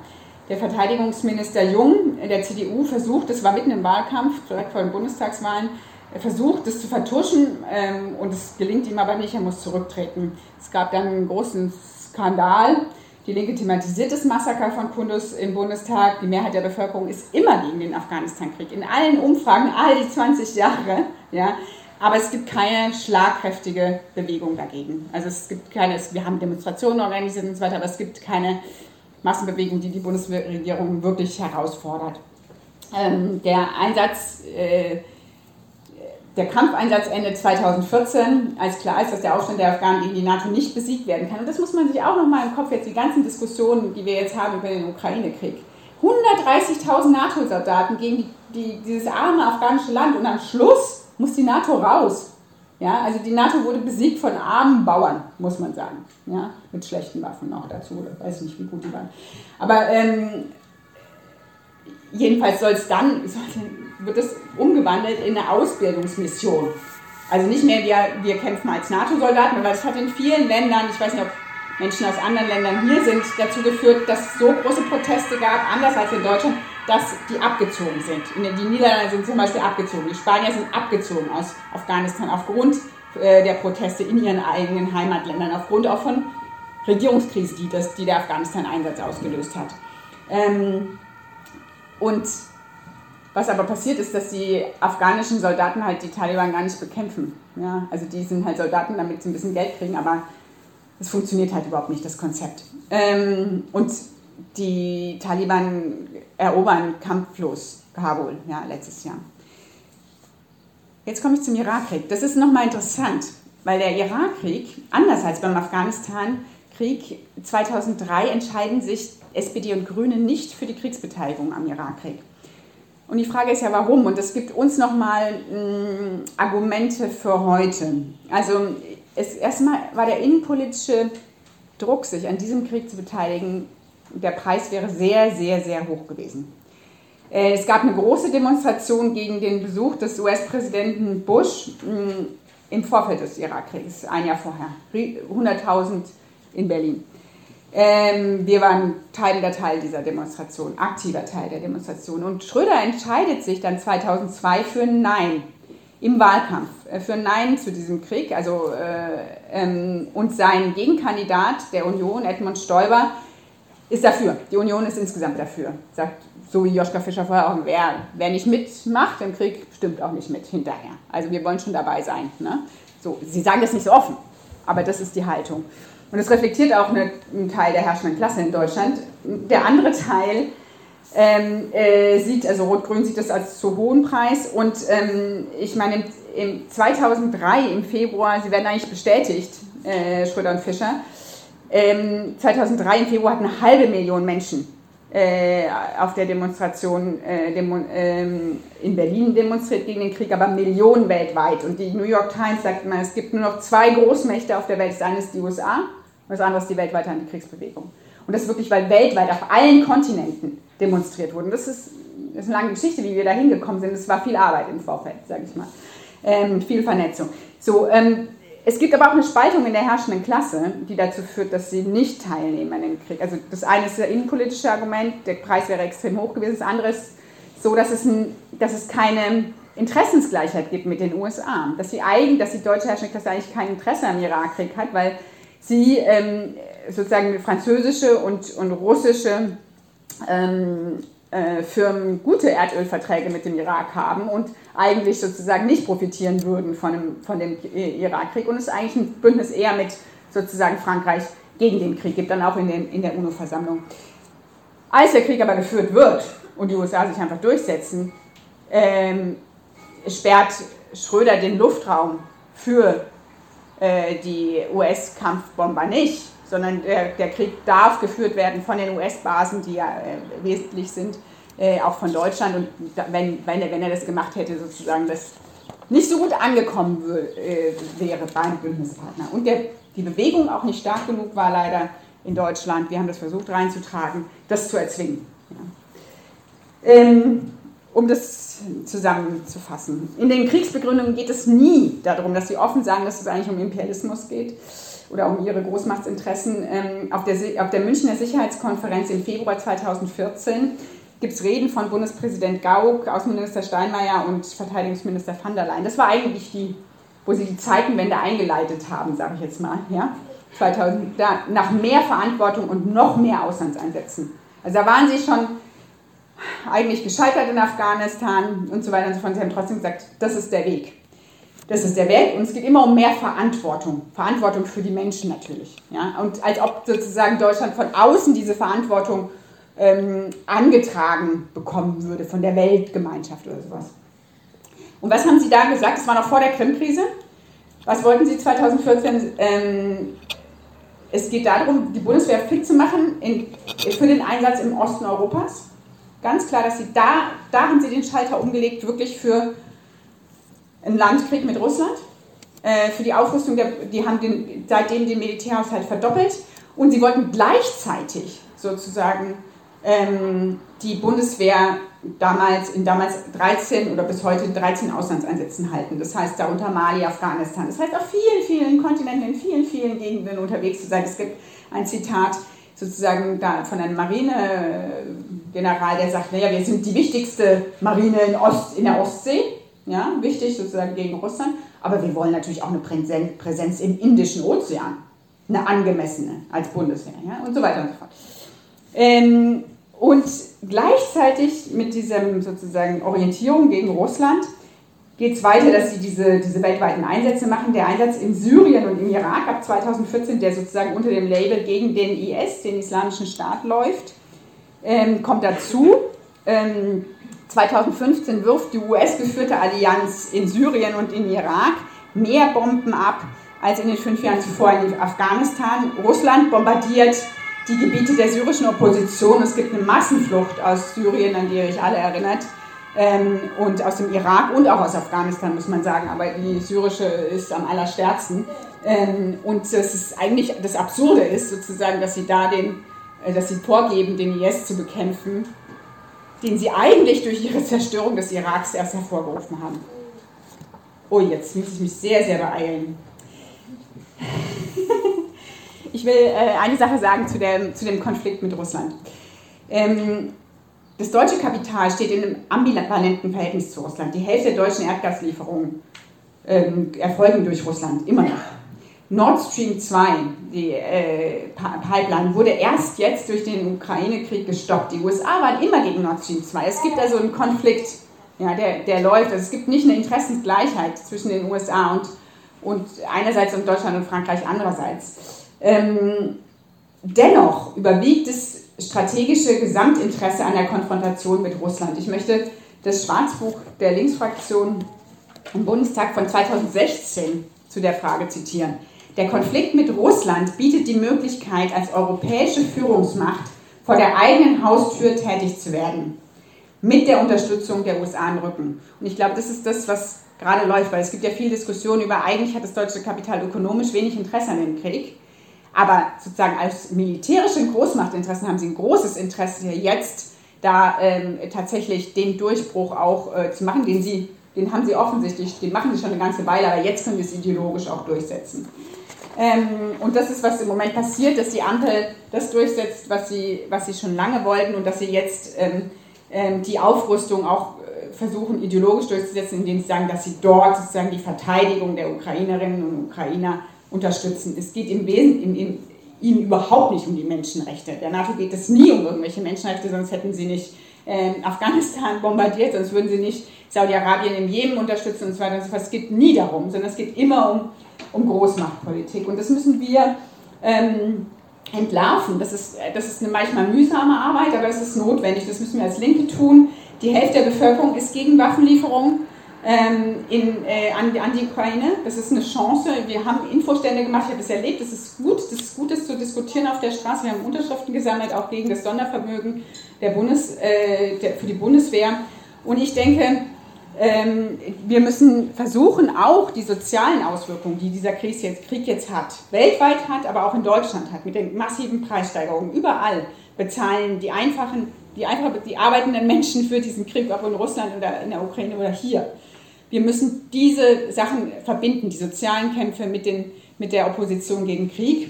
Der Verteidigungsminister Jung der CDU versucht, das war mitten im Wahlkampf, direkt vor den Bundestagswahlen, er versucht, das zu vertuschen ähm, und es gelingt ihm aber nicht, er muss zurücktreten. Es gab dann einen großen Skandal. Die Linke thematisiert das Massaker von Kunduz im Bundestag. Die Mehrheit der Bevölkerung ist immer gegen den Afghanistan-Krieg. In allen Umfragen, all die 20 Jahre. Ja, aber es gibt keine schlagkräftige Bewegung dagegen. Also es gibt keine, wir haben Demonstrationen organisiert und so weiter, aber es gibt keine Massenbewegung, die die Bundesregierung wirklich herausfordert. Ähm, der Einsatz äh, der Kampfeinsatz endet 2014, als klar ist, dass der Aufstand der Afghanen gegen die NATO nicht besiegt werden kann. Und das muss man sich auch nochmal im Kopf jetzt, die ganzen Diskussionen, die wir jetzt haben über den Ukraine-Krieg. 130.000 NATO-Soldaten gegen die, die, dieses arme afghanische Land und am Schluss muss die NATO raus. Ja, also die NATO wurde besiegt von armen Bauern, muss man sagen. Ja, mit schlechten Waffen auch dazu, oder weiß ich nicht, wie gut die waren. Aber ähm, jedenfalls soll es dann, [LAUGHS] wird es umgewandelt in eine Ausbildungsmission. Also nicht mehr wir, wir kämpfen als NATO-Soldaten, aber es hat in vielen Ländern, ich weiß nicht, ob Menschen aus anderen Ländern hier sind, dazu geführt, dass es so große Proteste gab, anders als in Deutschland, dass die abgezogen sind. Die Niederlande sind zum Beispiel abgezogen, die Spanier sind abgezogen aus Afghanistan aufgrund äh, der Proteste in ihren eigenen Heimatländern, aufgrund auch von Regierungskrise, die, das, die der Afghanistan-Einsatz ausgelöst hat. Ähm, und was aber passiert ist, dass die afghanischen Soldaten halt die Taliban gar nicht bekämpfen. Ja? Also die sind halt Soldaten, damit sie ein bisschen Geld kriegen, aber es funktioniert halt überhaupt nicht, das Konzept. Ähm, und die Taliban erobern kampflos Kabul, ja, letztes Jahr. Jetzt komme ich zum Irakkrieg. Das ist nochmal interessant, weil der Irakkrieg, anders als beim Afghanistan-Krieg 2003, entscheiden sich SPD und Grüne nicht für die Kriegsbeteiligung am Irakkrieg. Und die Frage ist ja, warum? Und es gibt uns nochmal hm, Argumente für heute. Also es, erstmal war der innenpolitische Druck, sich an diesem Krieg zu beteiligen, der Preis wäre sehr, sehr, sehr hoch gewesen. Äh, es gab eine große Demonstration gegen den Besuch des US-Präsidenten Bush hm, im Vorfeld des Irakkriegs, ein Jahr vorher. 100.000 in Berlin. Ähm, wir waren Teil Teil dieser Demonstration, aktiver Teil der Demonstration. Und Schröder entscheidet sich dann 2002 für ein Nein im Wahlkampf, äh, für ein Nein zu diesem Krieg. Also, äh, ähm, und sein Gegenkandidat der Union, Edmund Stoiber, ist dafür. Die Union ist insgesamt dafür. Sagt, so wie Joschka Fischer vorher auch, wer, wer nicht mitmacht im Krieg, stimmt auch nicht mit hinterher. Also wir wollen schon dabei sein. Ne? So, sie sagen das nicht so offen, aber das ist die Haltung. Und es reflektiert auch eine, einen Teil der herrschenden Klasse in Deutschland. Der andere Teil ähm, äh, sieht, also Rot-Grün sieht das als zu hohen Preis. Und ähm, ich meine, im, im 2003 im Februar, sie werden eigentlich bestätigt, äh, Schröder und Fischer, ähm, 2003 im Februar hatten eine halbe Million Menschen äh, auf der Demonstration äh, Demo, ähm, in Berlin demonstriert gegen den Krieg, aber Millionen weltweit. Und die New York Times sagt immer, es gibt nur noch zwei Großmächte auf der Welt. Das eine ist die USA und das andere ist die weltweite Antikriegsbewegung. Und das wirklich, weil weltweit auf allen Kontinenten demonstriert wurde. Und das ist, das ist eine lange Geschichte, wie wir da hingekommen sind. Es war viel Arbeit im Vorfeld, sage ich mal. Ähm, viel Vernetzung. So, ähm, es gibt aber auch eine Spaltung in der herrschenden Klasse, die dazu führt, dass sie nicht teilnehmen an dem Krieg. Also das eine ist das innenpolitische Argument, der Preis wäre extrem hoch gewesen. Das andere ist so, dass es, dass es keine Interessensgleichheit gibt mit den USA. Dass die, eigen, dass die deutsche herrschende Klasse eigentlich kein Interesse am Irakkrieg hat, weil sie ähm, sozusagen französische und, und russische ähm, äh, Firmen gute Erdölverträge mit dem Irak haben und eigentlich sozusagen nicht profitieren würden von dem, von dem Irakkrieg und es eigentlich ein Bündnis eher mit sozusagen Frankreich gegen den Krieg gibt, dann auch in, den, in der UNO-Versammlung. Als der Krieg aber geführt wird und die USA sich einfach durchsetzen, ähm, sperrt Schröder den Luftraum für äh, die US-Kampfbomber nicht, sondern der, der, Krieg darf geführt werden von den US-Basen, die ja äh, wesentlich sind, äh, auch von Deutschland. Und wenn, wenn, er, wenn er das gemacht hätte, sozusagen, das nicht so gut angekommen äh, wäre beim Bündnispartner. Und der, die Bewegung auch nicht stark genug war leider in Deutschland, wir haben das versucht reinzutragen, das zu erzwingen. Ja. Ähm, um das zusammenzufassen. In den Kriegsbegründungen geht es nie darum, dass sie offen sagen, dass es eigentlich um Imperialismus geht oder um ihre Großmachtsinteressen. Ähm, auf, der, auf der Münchner Sicherheitskonferenz im Februar 2014 gibt es Reden von Bundespräsident Gauck, Außenminister Steinmeier und Verteidigungsminister van der Leyen. Das war eigentlich die, wo sie die Zeitenwende eingeleitet haben, sage ich jetzt mal. Ja? 2000, da, nach mehr Verantwortung und noch mehr Auslandseinsätzen. Also da waren sie schon eigentlich gescheitert in Afghanistan und so weiter und so fort. Sie haben trotzdem gesagt, das ist der Weg. Das ist der Weg und es geht immer um mehr Verantwortung. Verantwortung für die Menschen natürlich. Ja? Und als ob sozusagen Deutschland von außen diese Verantwortung ähm, angetragen bekommen würde von der Weltgemeinschaft oder sowas. Und was haben Sie da gesagt? Das war noch vor der Krim-Krise. Was wollten Sie 2014? Ähm, es geht darum, die Bundeswehr fit zu machen in, für den Einsatz im Osten Europas. Ganz klar, dass sie da, da haben sie den Schalter umgelegt, wirklich für einen Landkrieg mit Russland. Äh, für die Aufrüstung, der, die haben den, seitdem den Militärhaushalt verdoppelt und sie wollten gleichzeitig sozusagen ähm, die Bundeswehr damals in damals 13 oder bis heute 13 Auslandseinsätzen halten. Das heißt darunter Mali, Afghanistan. Das heißt auf vielen, vielen Kontinenten, in vielen, vielen Gegenden unterwegs zu sein. Es gibt ein Zitat sozusagen da von einem Marinegeneral, der sagt, naja, wir sind die wichtigste Marine in, Ost, in der Ostsee, ja, wichtig sozusagen gegen Russland, aber wir wollen natürlich auch eine Präsenz im Indischen Ozean, eine angemessene als Bundeswehr ja, und so weiter und so fort. Ähm, und gleichzeitig mit dieser sozusagen Orientierung gegen Russland geht es weiter, dass sie diese, diese weltweiten Einsätze machen. Der Einsatz in Syrien und im Irak ab 2014, der sozusagen unter dem Label gegen den IS, den Islamischen Staat, läuft, ähm, kommt dazu. Ähm, 2015 wirft die US-geführte Allianz in Syrien und in Irak mehr Bomben ab als in den fünf Jahren zuvor in Afghanistan. Russland bombardiert die Gebiete der syrischen Opposition. Es gibt eine Massenflucht aus Syrien, an die ihr euch alle erinnert ähm, und aus dem Irak und auch aus Afghanistan, muss man sagen, aber die syrische ist am allerstärksten. Ähm, und das ist eigentlich das Absurde ist sozusagen, dass sie da den, äh, dass sie vorgeben, den IS zu bekämpfen, den sie eigentlich durch ihre Zerstörung des Iraks erst hervorgerufen haben. Oh, jetzt muss ich mich sehr, sehr beeilen. [LAUGHS] ich will äh, eine Sache sagen zu, der, zu dem Konflikt mit Russland. Ähm, das deutsche Kapital steht in einem ambivalenten Verhältnis zu Russland. Die Hälfte der deutschen Erdgaslieferungen ähm, erfolgen durch Russland, immer noch. Nord Stream 2, die äh, Pipeline, wurde erst jetzt durch den Ukraine-Krieg gestoppt. Die USA waren immer gegen Nord Stream 2. Es gibt also einen Konflikt, ja, der, der läuft. Also es gibt nicht eine Interessensgleichheit zwischen den USA und, und einerseits und Deutschland und Frankreich andererseits. Ähm, dennoch überwiegt es strategische Gesamtinteresse an der Konfrontation mit Russland. Ich möchte das Schwarzbuch der Linksfraktion im Bundestag von 2016 zu der Frage zitieren. Der Konflikt mit Russland bietet die Möglichkeit, als europäische Führungsmacht vor der eigenen Haustür tätig zu werden, mit der Unterstützung der USA im Rücken. Und ich glaube, das ist das, was gerade läuft, weil es gibt ja viel Diskussion über, eigentlich hat das deutsche Kapital ökonomisch wenig Interesse an dem Krieg. Aber sozusagen als militärische Großmachtinteressen haben sie ein großes Interesse jetzt, da ähm, tatsächlich den Durchbruch auch äh, zu machen, den sie, den haben sie offensichtlich, den machen sie schon eine ganze Weile, aber jetzt können sie es ideologisch auch durchsetzen. Ähm, und das ist, was im Moment passiert, dass die Ampel das durchsetzt, was sie, was sie schon lange wollten und dass sie jetzt ähm, ähm die Aufrüstung auch äh, versuchen ideologisch durchzusetzen, indem sie sagen, dass sie dort sozusagen die Verteidigung der Ukrainerinnen und Ukrainer unterstützen. Es geht im Wesentlichen ihnen überhaupt nicht um die Menschenrechte. Der NATO geht es nie um irgendwelche Menschenrechte, sonst hätten sie nicht äh, Afghanistan bombardiert, sonst würden sie nicht Saudi-Arabien im Jemen unterstützen und so weiter und so fort. Es geht nie darum, sondern es geht immer um, um Großmachtpolitik. Und das müssen wir ähm, entlarven. Das ist, das ist eine manchmal mühsame Arbeit, aber es ist notwendig. Das müssen wir als Linke tun. Die Hälfte der Bevölkerung ist gegen Waffenlieferungen in, äh, an, an, die Ukraine. Das ist eine Chance. Wir haben Infostände gemacht, ich habe es erlebt, das ist gut, das ist gut, das zu diskutieren auf der Straße. Wir haben Unterschriften gesammelt, auch gegen das Sondervermögen der Bundes, äh, der, für die Bundeswehr. Und ich denke, ähm, wir müssen versuchen, auch die sozialen Auswirkungen, die dieser Krieg jetzt, Krieg jetzt hat, weltweit hat, aber auch in Deutschland hat, mit den massiven Preissteigerungen, überall bezahlen die einfachen, die, einfach, die arbeitenden Menschen für diesen Krieg, ob in Russland oder in der Ukraine oder hier wir müssen diese Sachen verbinden, die sozialen Kämpfe mit, den, mit der Opposition gegen Krieg.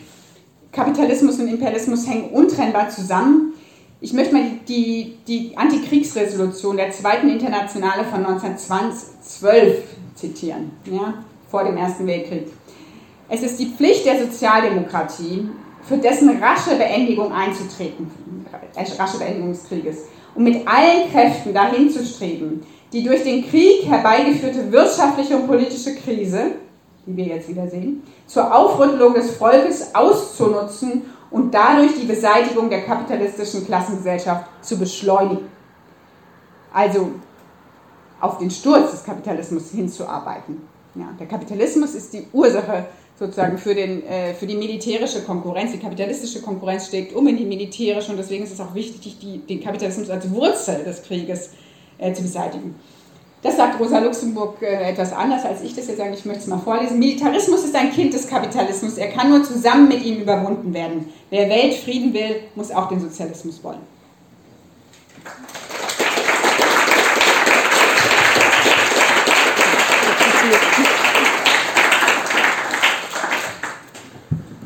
Kapitalismus und Imperialismus hängen untrennbar zusammen. Ich möchte mal die, die, Antikriegsresolution der Zweiten Internationale von 1912 zitieren, ja, vor dem Ersten Weltkrieg. Es ist die Pflicht der Sozialdemokratie, für dessen rasche Beendigung einzutreten, äh, rasche Beendigung des Krieges, und mit allen Kräften dahin zu streben, die durch den Krieg herbeigeführte wirtschaftliche und politische Krise, die wir jetzt wieder sehen, zur Aufrüttelung des Volkes auszunutzen und dadurch die Beseitigung der kapitalistischen Klassengesellschaft zu beschleunigen. Also auf den Sturz des Kapitalismus hinzuarbeiten. Ja, der Kapitalismus ist die Ursache sozusagen für, den, äh, für die militärische Konkurrenz. Die kapitalistische Konkurrenz steckt um in die militärische und deswegen ist es auch wichtig, die, den Kapitalismus als Wurzel des Krieges äh, zu beseitigen. Das sagt Rosa Luxemburg äh, etwas anders, als ich das jetzt sage. Ich möchte es mal vorlesen. Militarismus ist ein Kind des Kapitalismus. Er kann nur zusammen mit ihm überwunden werden. Wer Weltfrieden will, muss auch den Sozialismus wollen.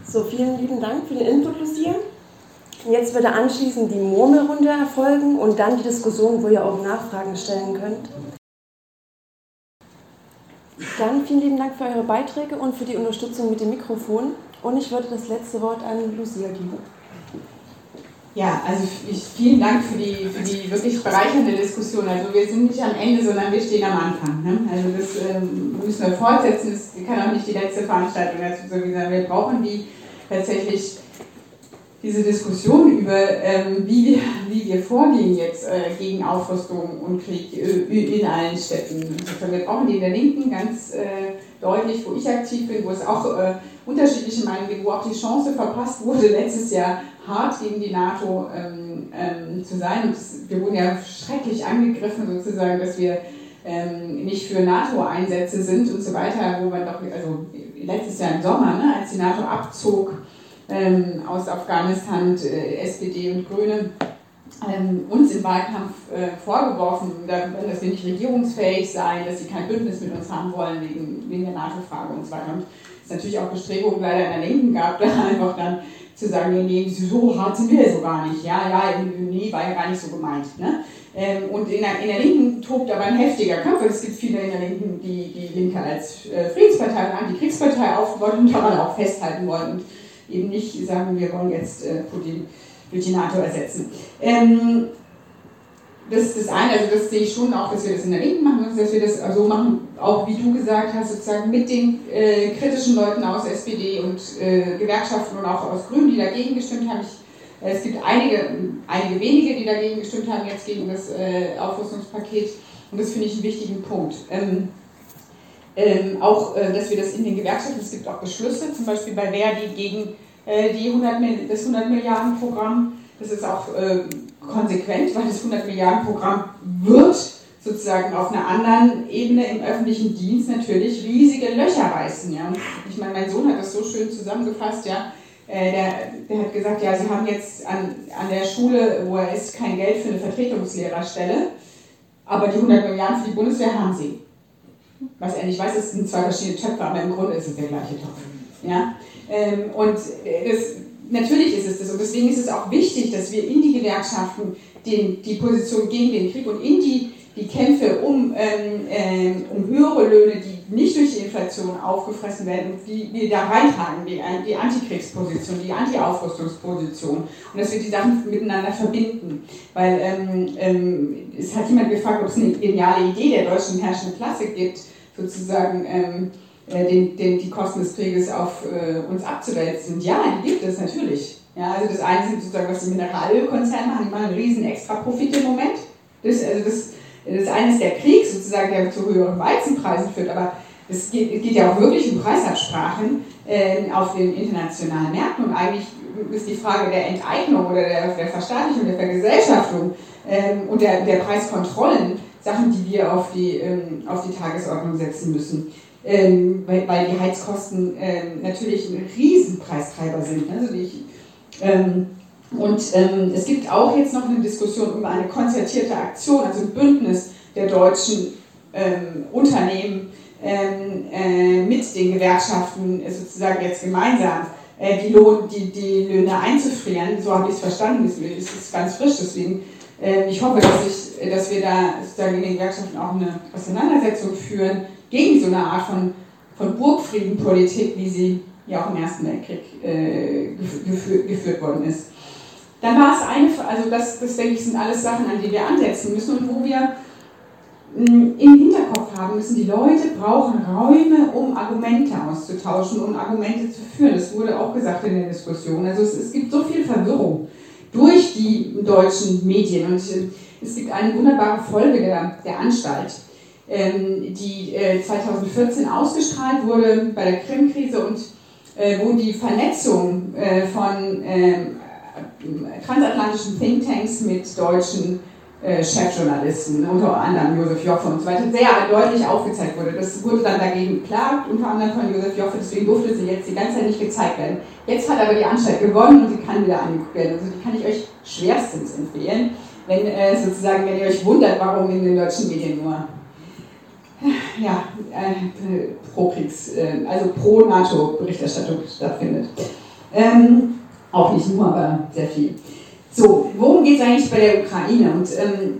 So, vielen lieben Dank für den Input, Lucia. Jetzt würde anschließend die Murmelrunde erfolgen und dann die Diskussion, wo ihr auch Nachfragen stellen könnt. Dann vielen lieben Dank für eure Beiträge und für die Unterstützung mit dem Mikrofon. Und ich würde das letzte Wort an Lucia geben. Ja, also ich, vielen Dank für die, für die wirklich bereichernde Diskussion. Also wir sind nicht am Ende, sondern wir stehen am Anfang. Ne? Also das ähm, müssen wir fortsetzen. Das kann auch nicht die letzte Veranstaltung dazu sein. Wir brauchen die tatsächlich diese Diskussion über, ähm, wie, wir, wie wir vorgehen jetzt äh, gegen Aufrüstung und Krieg äh, in allen Städten. Also wir brauchen die in der Linken ganz äh, deutlich, wo ich aktiv bin, wo es auch äh, unterschiedliche Meinungen gibt, wo auch die Chance verpasst wurde, letztes Jahr hart gegen die NATO ähm, ähm, zu sein. Und wir wurden ja schrecklich angegriffen, sozusagen, dass wir ähm, nicht für NATO-Einsätze sind und so weiter, wo man doch, also letztes Jahr im Sommer, ne, als die NATO abzog, ähm, aus Afghanistan, äh, SPD und Grüne, ähm, uns im Wahlkampf äh, vorgeworfen, dass wir nicht regierungsfähig seien, dass sie kein Bündnis mit uns haben wollen wegen, wegen der NATO-Frage und so weiter. Und es natürlich auch Bestrebungen leider in der Linken gab, [LAUGHS] da einfach dann zu sagen, nee, nee, so hart sind wir so gar nicht. Ja, ja, nee, war ja gar nicht so gemeint. Ne? Ähm, und in der, in der Linken tobt aber ein heftiger Kampf. Es gibt viele in der Linken, die die Linke als äh, Friedenspartei und Antikriegspartei aufgebaut und daran auch festhalten wollen eben nicht sagen, wir wollen jetzt äh, Putin durch die NATO ersetzen. Ähm, das ist das eine, also das sehe ich schon auch, dass wir das in der Linken machen, dass wir das so machen, auch wie du gesagt hast, sozusagen mit den äh, kritischen Leuten aus SPD und äh, Gewerkschaften und auch aus Grünen, die dagegen gestimmt haben. Ich, äh, es gibt einige, einige wenige, die dagegen gestimmt haben, jetzt gegen das äh, Aufrüstungspaket und das finde ich einen wichtigen Punkt. Ähm, ähm, auch, äh, dass wir das in den Gewerkschaften, es gibt auch Beschlüsse, zum Beispiel bei Verdi gegen äh, die 100, das 100 Milliarden Programm. Das ist auch äh, konsequent, weil das 100 Milliarden Programm wird sozusagen auf einer anderen Ebene im öffentlichen Dienst natürlich riesige Löcher reißen. Ja. Ich meine, mein Sohn hat das so schön zusammengefasst, ja. äh, der, der hat gesagt, ja, sie haben jetzt an, an der Schule, wo er ist, kein Geld für eine Vertretungslehrerstelle, aber die 100 Milliarden für die Bundeswehr haben sie. Was er nicht weiß, es sind zwei verschiedene Töpfe, aber im Grunde ist es der gleiche Topf. Ja? Ähm, und das, natürlich ist es das. Und deswegen ist es auch wichtig, dass wir in die Gewerkschaften den, die Position gegen den Krieg und in die die Kämpfe um, ähm, ähm, um höhere Löhne, die nicht durch die Inflation aufgefressen werden, die wir da reintragen, die, die Antikriegsposition, die Anti-Aufrüstungsposition und dass wir die Sachen miteinander verbinden. Weil ähm, ähm, es hat jemand gefragt, ob es eine geniale Idee der deutschen herrschenden Klasse gibt, sozusagen ähm, äh, den, den, die Kosten des Krieges auf äh, uns abzuwälzen. Ja, die gibt es natürlich. Ja, also das eine sind sozusagen, was die Mineralölkonzerne machen, die machen einen riesen Extra-Profit im Moment. Das, also das das eine ist der Krieg sozusagen, der zu höheren Weizenpreisen führt, aber es geht, geht ja auch wirklich um Preisabsprachen äh, auf den internationalen Märkten und eigentlich ist die Frage der Enteignung oder der, der Verstaatlichung, der Vergesellschaftung ähm, und der, der Preiskontrollen Sachen, die wir auf die, ähm, auf die Tagesordnung setzen müssen. Ähm, weil, weil die Heizkosten ähm, natürlich ein Riesenpreistreiber sind. Also die, ähm, und ähm, es gibt auch jetzt noch eine Diskussion über eine konzertierte Aktion, also ein Bündnis der deutschen ähm, Unternehmen äh, mit den Gewerkschaften äh, sozusagen jetzt gemeinsam äh, die, Lohn, die, die Löhne einzufrieren. So habe ich es verstanden, es ist ganz frisch, deswegen ich hoffe, dass, ich, dass wir da sozusagen in den Gewerkschaften auch eine Auseinandersetzung führen gegen so eine Art von, von Burgfriedenpolitik, wie sie ja auch im Ersten Weltkrieg äh, geführt, geführt worden ist. Dann war es eine, also das, das denke ich, sind alles Sachen, an die wir ansetzen müssen und wo wir mm, im Hinterkopf haben müssen, die Leute brauchen Räume, um Argumente auszutauschen, um Argumente zu führen. Das wurde auch gesagt in der Diskussion. Also es, es gibt so viel Verwirrung durch die deutschen Medien. Und äh, es gibt eine wunderbare Folge der, der Anstalt, ähm, die 2014 äh, ausgestrahlt wurde bei der Krim-Krise und äh, wo die Vernetzung von ähm, transatlantischen Thinktanks mit deutschen äh, Chefjournalisten, unter anderem Josef Joffe und so weiter, sehr deutlich aufgezeigt wurde. Das wurde dann dagegen geklagt, unter anderem von Josef Joffe, deswegen durfte sie jetzt die ganze Zeit nicht gezeigt werden. Jetzt hat aber die Anstalt gewonnen und sie kann wieder angeguckt werden. Also die kann ich euch schwerstens empfehlen, wenn äh, sozusagen, wenn ihr euch wundert, warum in den deutschen Medien nur ja, äh, pro Kriegs, äh, also pro NATO-Berichterstattung stattfindet. Ähm, auch nicht nur, aber sehr viel. So, worum geht es eigentlich bei der Ukraine? Und ähm,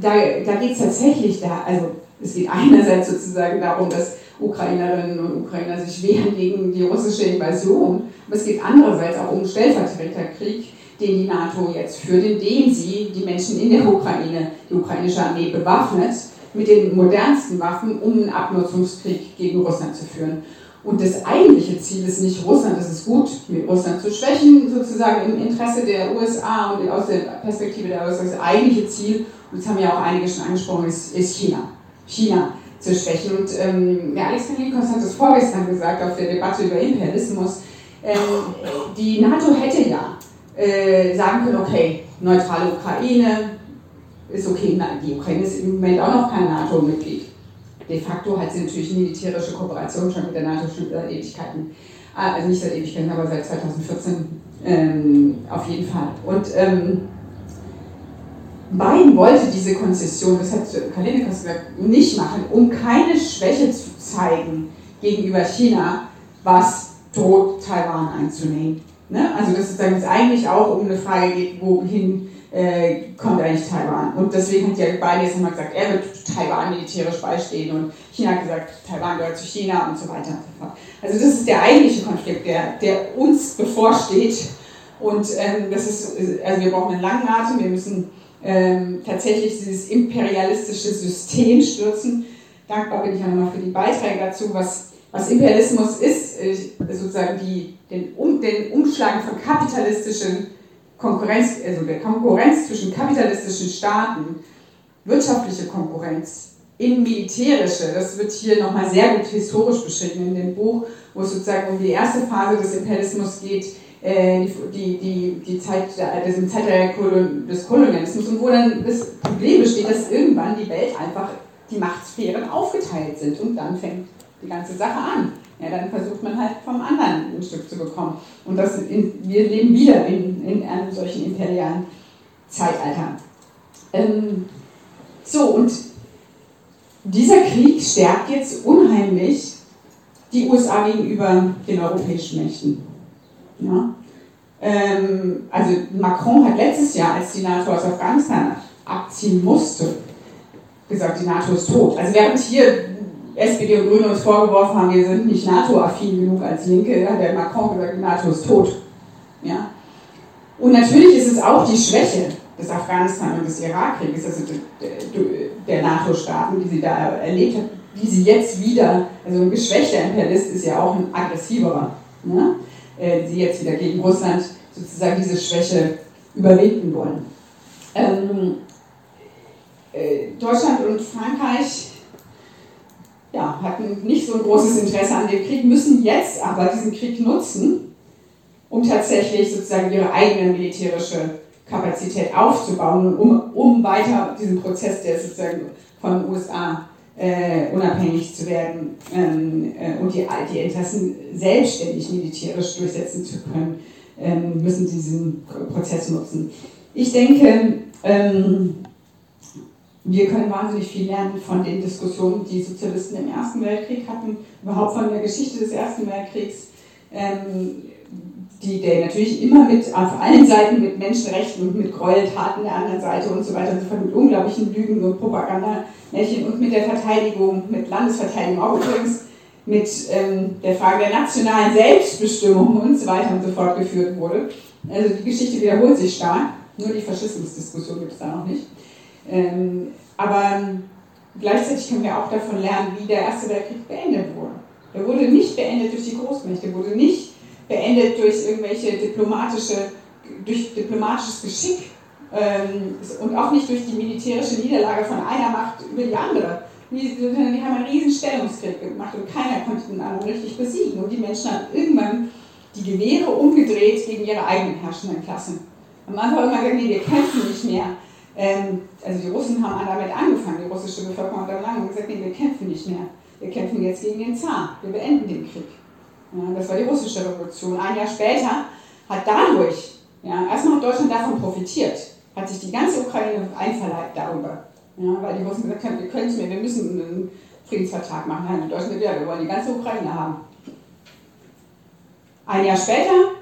da, da geht es tatsächlich, da, also es geht einerseits sozusagen darum, dass Ukrainerinnen und Ukrainer sich wehren gegen die russische Invasion, aber es geht andererseits auch um einen Stellvertreterkrieg, den die NATO jetzt führt, indem sie die Menschen in der Ukraine, die ukrainische Armee bewaffnet, mit den modernsten Waffen, um einen Abnutzungskrieg gegen Russland zu führen. Und das eigentliche Ziel ist nicht Russland, es ist gut, mit Russland zu schwächen, sozusagen im Interesse der USA und aus der Perspektive der USA. Das eigentliche Ziel, und das haben ja auch einige schon angesprochen, ist, ist China. China zu schwächen. Und ähm, der Alex Kalinikos hat es vorgestern gesagt auf der Debatte über Imperialismus. Ähm, die NATO hätte ja äh, sagen können, okay, neutrale Ukraine ist okay, nein, die Ukraine ist im Moment auch noch kein NATO-Mitglied de facto hat sie natürlich militärische Kooperation schon mit der NATO schon seit Ewigkeiten. Ah, also nicht seit Ewigkeiten, aber seit 2014 ähm, auf jeden Fall. Und ähm, Biden wollte diese Konzession, das hat Kalinikas gesagt, nicht machen, um keine Schwäche zu zeigen gegenüber China, was droht, Taiwan einzunehmen. Ne? Also dass es eigentlich auch um eine Frage geht, wohin äh, kommt eigentlich Taiwan. Und deswegen hat ja Biden jetzt nochmal gesagt, er wird Taiwan militärisch beistehen und China hat gesagt, Taiwan gehört zu China und so weiter. Also das ist der eigentliche Konflikt, der, der uns bevorsteht. Und ähm, das ist, also wir brauchen einen langen Atem, wir müssen ähm, tatsächlich dieses imperialistische System stürzen. Dankbar bin ich auch nochmal für die Beiträge dazu, was, was Imperialismus ist, äh, sozusagen die, den, um, den Umschlagen von kapitalistischen Konkurrenz, also der Konkurrenz zwischen kapitalistischen Staaten, wirtschaftliche Konkurrenz in militärische, das wird hier nochmal sehr gut historisch beschrieben in dem Buch, wo es sozusagen um die erste Phase des Imperialismus geht, äh, die, die, die Zeit des Zeitalter des Kolonialismus und wo dann das Problem besteht, dass irgendwann die Welt einfach die Machtsphären aufgeteilt sind und dann fängt die ganze Sache an. Ja, dann versucht man halt vom anderen ein Stück zu bekommen. Und das in, wir leben wieder in, in einem solchen imperialen Zeitalter. Ähm, so, und dieser Krieg stärkt jetzt unheimlich die USA gegenüber den europäischen Mächten. Ja? Ähm, also Macron hat letztes Jahr, als die NATO aus Afghanistan abziehen musste, gesagt, die NATO ist tot. Also während hier SPD und Grüne uns vorgeworfen haben, wir sind nicht NATO-affin genug als Linke, hat der Macron gesagt, NATO ist tot. Ja? Und natürlich ist es auch die Schwäche des Afghanistan- und des Irakkrieges, also der NATO-Staaten, die sie da erlebt hat, die sie jetzt wieder, also ein geschwächter Imperialist ist ja auch ein aggressiverer, ne? äh, sie jetzt wieder gegen Russland sozusagen diese Schwäche überwinden wollen. Ähm, äh, Deutschland und Frankreich ja, hatten nicht so ein großes Interesse an dem Krieg, müssen jetzt aber diesen Krieg nutzen, um tatsächlich sozusagen ihre eigene militärische Kapazität aufzubauen, um, um weiter diesen Prozess, der sozusagen von den USA äh, unabhängig zu werden ähm, äh, und die, die Interessen selbstständig militärisch durchsetzen zu können, ähm, müssen diesen Prozess nutzen. Ich denke, ähm, wir können wahnsinnig viel lernen von den Diskussionen, die Sozialisten im Ersten Weltkrieg hatten, überhaupt von der Geschichte des Ersten Weltkriegs, ähm, die der natürlich immer mit auf allen Seiten mit Menschenrechten und mit Gräueltaten der anderen Seite und so weiter und so fort, mit unglaublichen Lügen und Propagandamärchen und mit der Verteidigung, mit Landesverteidigung, auch übrigens mit ähm, der Frage der nationalen Selbstbestimmung und so weiter und so fort geführt wurde. Also die Geschichte wiederholt sich stark, nur die Faschismusdiskussion gibt es da noch nicht. Ähm, aber gleichzeitig können wir auch davon lernen, wie der Erste Weltkrieg beendet wurde. Er wurde nicht beendet durch die Großmächte, wurde nicht beendet durch irgendwelche diplomatische, durch diplomatisches Geschick ähm, und auch nicht durch die militärische Niederlage von einer Macht über die andere. Die, die haben einen riesen Stellungskrieg gemacht und keiner konnte den anderen richtig besiegen. Und die Menschen haben irgendwann die Gewehre umgedreht gegen ihre eigenen herrschenden Klassen. Am Anfang immer gesagt, nee, wir kämpfen nicht mehr. Ähm, also die Russen haben damit angefangen, die russische Bevölkerung hat dann lange gesagt, nee, wir kämpfen nicht mehr. Wir kämpfen jetzt gegen den Zar. Wir beenden den Krieg. Ja, das war die russische Revolution. Ein Jahr später hat dadurch, ja, erstmal hat Deutschland davon profitiert, hat sich die ganze Ukraine einverleibt darüber. Ja, weil die Russen gesagt haben, wir können es mehr, wir müssen einen Friedensvertrag machen. Nein, die Deutschen ja, wir wollen die ganze Ukraine haben. Ein Jahr später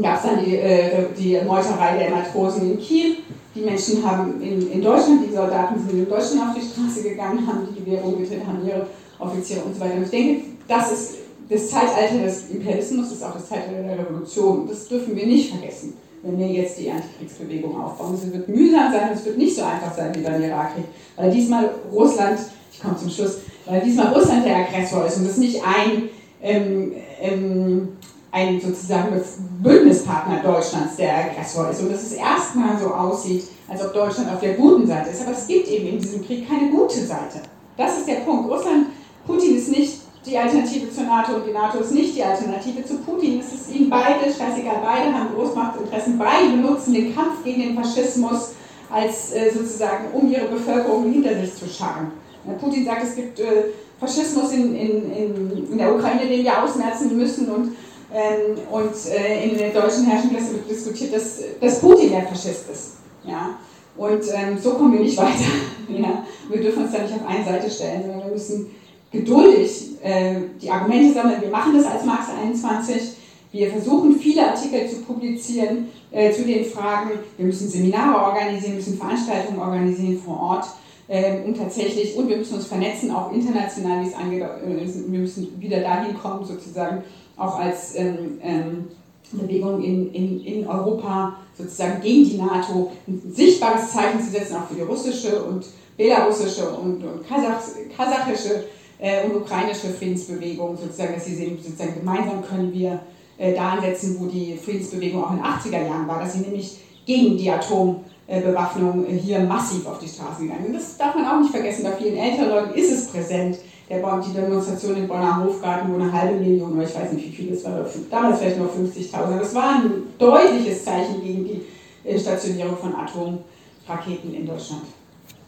gab es dann die, äh, die Meuterei der Matrosen in Kiel. Die Menschen haben in, in Deutschland, die Soldaten sind in Deutschland auf die Straße gegangen, haben die Gewehre umgedreht, haben ihre Offiziere und so weiter. Und ich denke, das ist das Zeitalter des Imperialismus, das ist auch das Zeitalter der Revolution. Das dürfen wir nicht vergessen, wenn wir jetzt die Antikriegsbewegung aufbauen. Es wird mühsam sein, es wird nicht so einfach sein wie beim Irakkrieg, weil diesmal Russland, ich komme zum Schluss, weil diesmal Russland der Aggressor ist und es nicht ein ähm, ähm, ein sozusagen Bündnispartner Deutschlands, der Aggressor ist. Und dass es erstmal so aussieht, als ob Deutschland auf der guten Seite ist. Aber es gibt eben in diesem Krieg keine gute Seite. Das ist der Punkt. Russland, Putin ist nicht die Alternative zur NATO und die NATO ist nicht die Alternative zu Putin. Es ist ihnen beide, scheißegal, beide haben Großmachtinteressen, beide benutzen den Kampf gegen den Faschismus als äh, sozusagen, um ihre Bevölkerung hinter sich zu scharren. Putin sagt, es gibt äh, Faschismus in, in, in, in der Ukraine, den wir ausmerzen müssen und ähm, und äh, in der deutschen Herrschenklasse wird diskutiert, dass, dass Putin der Faschist ist. Ja? Und ähm, so kommen wir nicht [LAUGHS] weiter. ja? Wir dürfen uns da nicht auf eine Seite stellen, sondern wir müssen geduldig äh, die Argumente sammeln. Wir machen das als Marx 21. Wir versuchen viele Artikel zu publizieren äh, zu den Fragen. Wir müssen Seminare organisieren, müssen Veranstaltungen organisieren vor Ort. Ähm, und tatsächlich, und wir müssen uns vernetzen, auch international, wie es angeht. Äh, wir müssen wieder dahin kommen, sozusagen, auch als ähm, ähm, Bewegung in, in, in Europa sozusagen gegen die NATO ein sichtbares Zeichen zu setzen, auch für die russische und belarussische und, und Kasach, kasachische äh, und ukrainische Friedensbewegung, sozusagen, dass sie sehen, sozusagen gemeinsam können wir äh, da ansetzen, wo die Friedensbewegung auch in den 80er Jahren war, dass sie nämlich gegen die Atombewaffnung äh, hier massiv auf die Straßen gegangen sind. Das darf man auch nicht vergessen, bei vielen älteren Leuten ist es präsent, der die Demonstration im Bonner Hofgarten, wo eine halbe Million, oder ich weiß nicht wie viel es war, damals vielleicht nur 50.000, aber es war ein deutliches Zeichen gegen die äh, Stationierung von Atomraketen in Deutschland.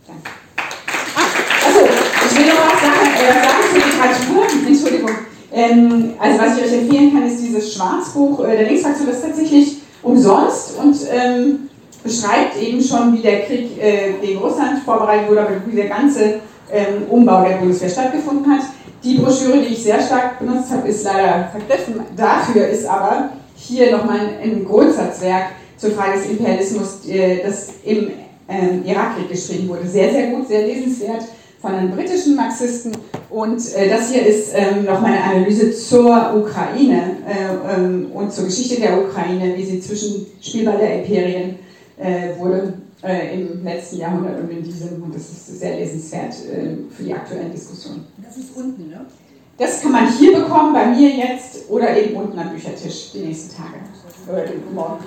Danke. Ah, Ich will noch was sagen, äh, sagen zu Literatur. Entschuldigung. Ähm, also was ich euch empfehlen kann, ist dieses Schwarzbuch äh, der Linksfraktion. Das tatsächlich umsonst und ähm, beschreibt eben schon, wie der Krieg äh, gegen Russland vorbereitet wurde, aber wie der ganze ähm, Umbau der Bundeswehr stattgefunden hat. Die Broschüre, die ich sehr stark benutzt habe, ist leider vergriffen. Dafür ist aber hier nochmal ein, ein Grundsatzwerk zur Frage des Imperialismus, äh, das im ähm, Irakkrieg geschrieben wurde. Sehr, sehr gut, sehr lesenswert von einem britischen Marxisten. Und äh, das hier ist ähm, noch meine Analyse zur Ukraine äh, ähm, und zur Geschichte der Ukraine, wie sie zwischen Spielball der Imperien äh, wurde äh, im letzten Jahrhundert und in diesem. Und das ist sehr lesenswert äh, für die aktuellen Diskussionen. Das ist unten, ne? Das kann man hier bekommen, bei mir jetzt oder eben unten am Büchertisch die nächsten Tage oder morgen.